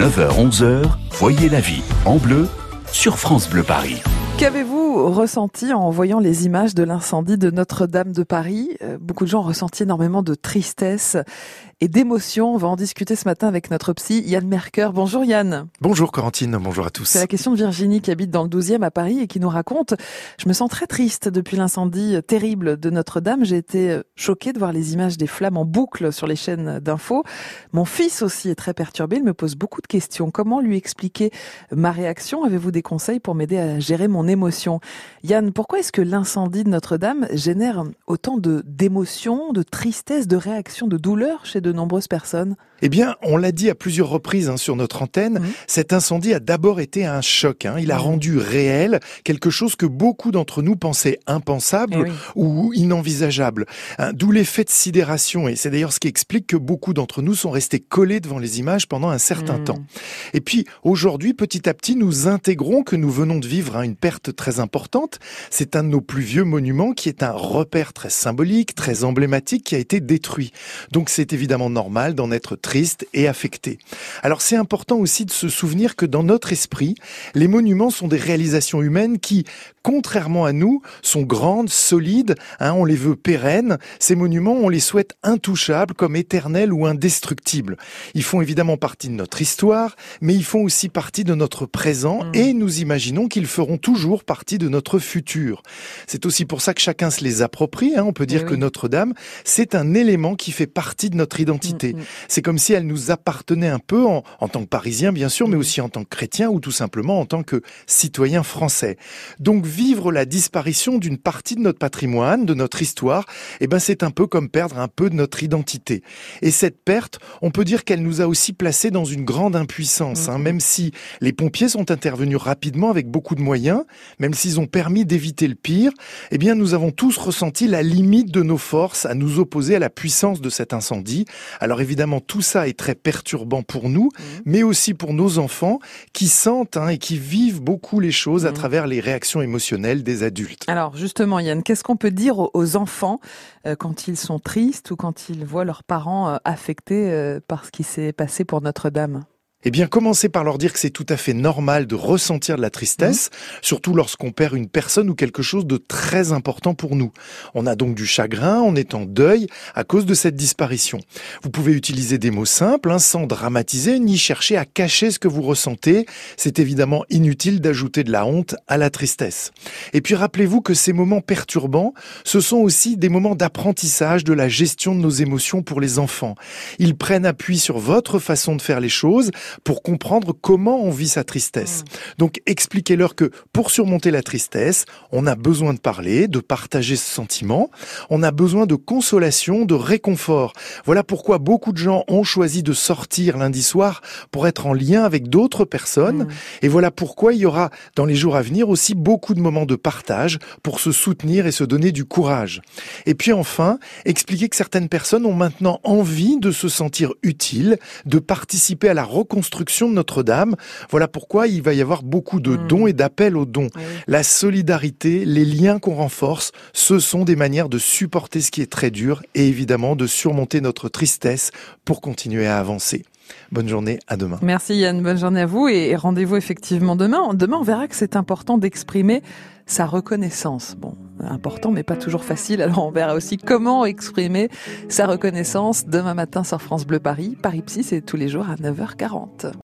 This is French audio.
9h-11h, voyez la vie en bleu sur France Bleu Paris. Qu'avez-vous ressenti en voyant les images de l'incendie de Notre-Dame de Paris euh, Beaucoup de gens ont ressenti énormément de tristesse et d'émotion. On va en discuter ce matin avec notre psy Yann Merker. Bonjour Yann. Bonjour Corentine, bonjour à tous. C'est la question de Virginie qui habite dans le 12e à Paris et qui nous raconte Je me sens très triste depuis l'incendie terrible de Notre-Dame. J'ai été euh, choquée de voir les images des flammes en boucle sur les chaînes d'infos. Mon fils aussi est très perturbé. Il me pose beaucoup de questions. Comment lui expliquer ma réaction? Avez-vous des conseils pour m'aider à gérer mon émotion? Yann, pourquoi est-ce que l'incendie de Notre-Dame génère autant de d'émotions, de tristesse, de réactions, de douleur chez de nombreuses personnes? Eh bien, on l'a dit à plusieurs reprises hein, sur notre antenne, mmh. cet incendie a d'abord été un choc. Hein. Il a mmh. rendu réel quelque chose que beaucoup d'entre nous pensaient impensable eh ou inenvisageable. Hein, d'où l'effet de sidération. Et c'est d'ailleurs ce qui explique que beaucoup d'entre nous sont restés collés devant les images pendant un certain mmh. temps. Et puis, aujourd'hui, petit à petit, nous intégrons que nous venons de vivre une perte très importante. C'est un de nos plus vieux monuments qui est un repère très symbolique, très emblématique qui a été détruit. Donc c'est évidemment normal d'en être triste et affecté. Alors c'est important aussi de se souvenir que dans notre esprit, les monuments sont des réalisations humaines qui, contrairement à nous, sont grandes, solides, hein, on les veut pérennes. Ces monuments, on les souhaite intouchables, comme éternels ou indestructibles. Ils font évidemment partie de notre histoire, mais ils font aussi partie de notre présent mmh. et nous imaginons qu'ils feront toujours partie de notre futur. C'est aussi pour ça que chacun se les approprie. Hein. On peut dire que Notre-Dame, c'est un élément qui fait partie de notre identité. Mm, mm. C'est comme si elle nous appartenait un peu en, tant que Parisien, bien sûr, mais mm. aussi en tant que chrétien ou tout simplement en tant que citoyen français. Donc vivre la disparition d'une partie de notre patrimoine, de notre histoire, eh ben c'est un peu comme perdre un peu de notre identité. Et cette perte, on peut dire qu'elle nous a aussi placés dans une grande impuissance, hein. même si les pompiers sont intervenus rapidement avec beaucoup de moyens, même s'ils ont permis d'éviter le pire, eh bien nous avons tous ressenti la limite de nos forces à nous opposer à la puissance de cet incendie. Alors évidemment, tout ça est très perturbant pour nous, mmh. mais aussi pour nos enfants qui sentent hein, et qui vivent beaucoup les choses à mmh. travers les réactions émotionnelles des adultes. Alors justement, Yann, qu'est-ce qu'on peut dire aux enfants euh, quand ils sont tristes ou quand ils voient leurs parents euh, affectés euh, par ce qui s'est passé pour Notre-Dame? Eh bien, commencez par leur dire que c'est tout à fait normal de ressentir de la tristesse, mmh. surtout lorsqu'on perd une personne ou quelque chose de très important pour nous. On a donc du chagrin, on est en deuil à cause de cette disparition. Vous pouvez utiliser des mots simples, hein, sans dramatiser, ni chercher à cacher ce que vous ressentez. C'est évidemment inutile d'ajouter de la honte à la tristesse. Et puis rappelez-vous que ces moments perturbants, ce sont aussi des moments d'apprentissage de la gestion de nos émotions pour les enfants. Ils prennent appui sur votre façon de faire les choses, pour comprendre comment on vit sa tristesse. Mm. Donc expliquez-leur que pour surmonter la tristesse, on a besoin de parler, de partager ce sentiment, on a besoin de consolation, de réconfort. Voilà pourquoi beaucoup de gens ont choisi de sortir lundi soir pour être en lien avec d'autres personnes. Mm. Et voilà pourquoi il y aura dans les jours à venir aussi beaucoup de moments de partage pour se soutenir et se donner du courage. Et puis enfin, expliquer que certaines personnes ont maintenant envie de se sentir utiles, de participer à la reconstruction construction de Notre-Dame. Voilà pourquoi il va y avoir beaucoup de hmm. dons et d'appels aux dons. La solidarité, les liens qu'on renforce, ce sont des manières de supporter ce qui est très dur et évidemment de surmonter notre tristesse pour continuer à avancer. Bonne journée, à demain. Merci Yann, bonne journée à vous et rendez-vous effectivement demain. Demain, on verra que c'est important d'exprimer sa reconnaissance. Bon, important mais pas toujours facile. Alors on verra aussi comment exprimer sa reconnaissance demain matin sur France Bleu Paris. Paris Psy, c'est tous les jours à 9h40.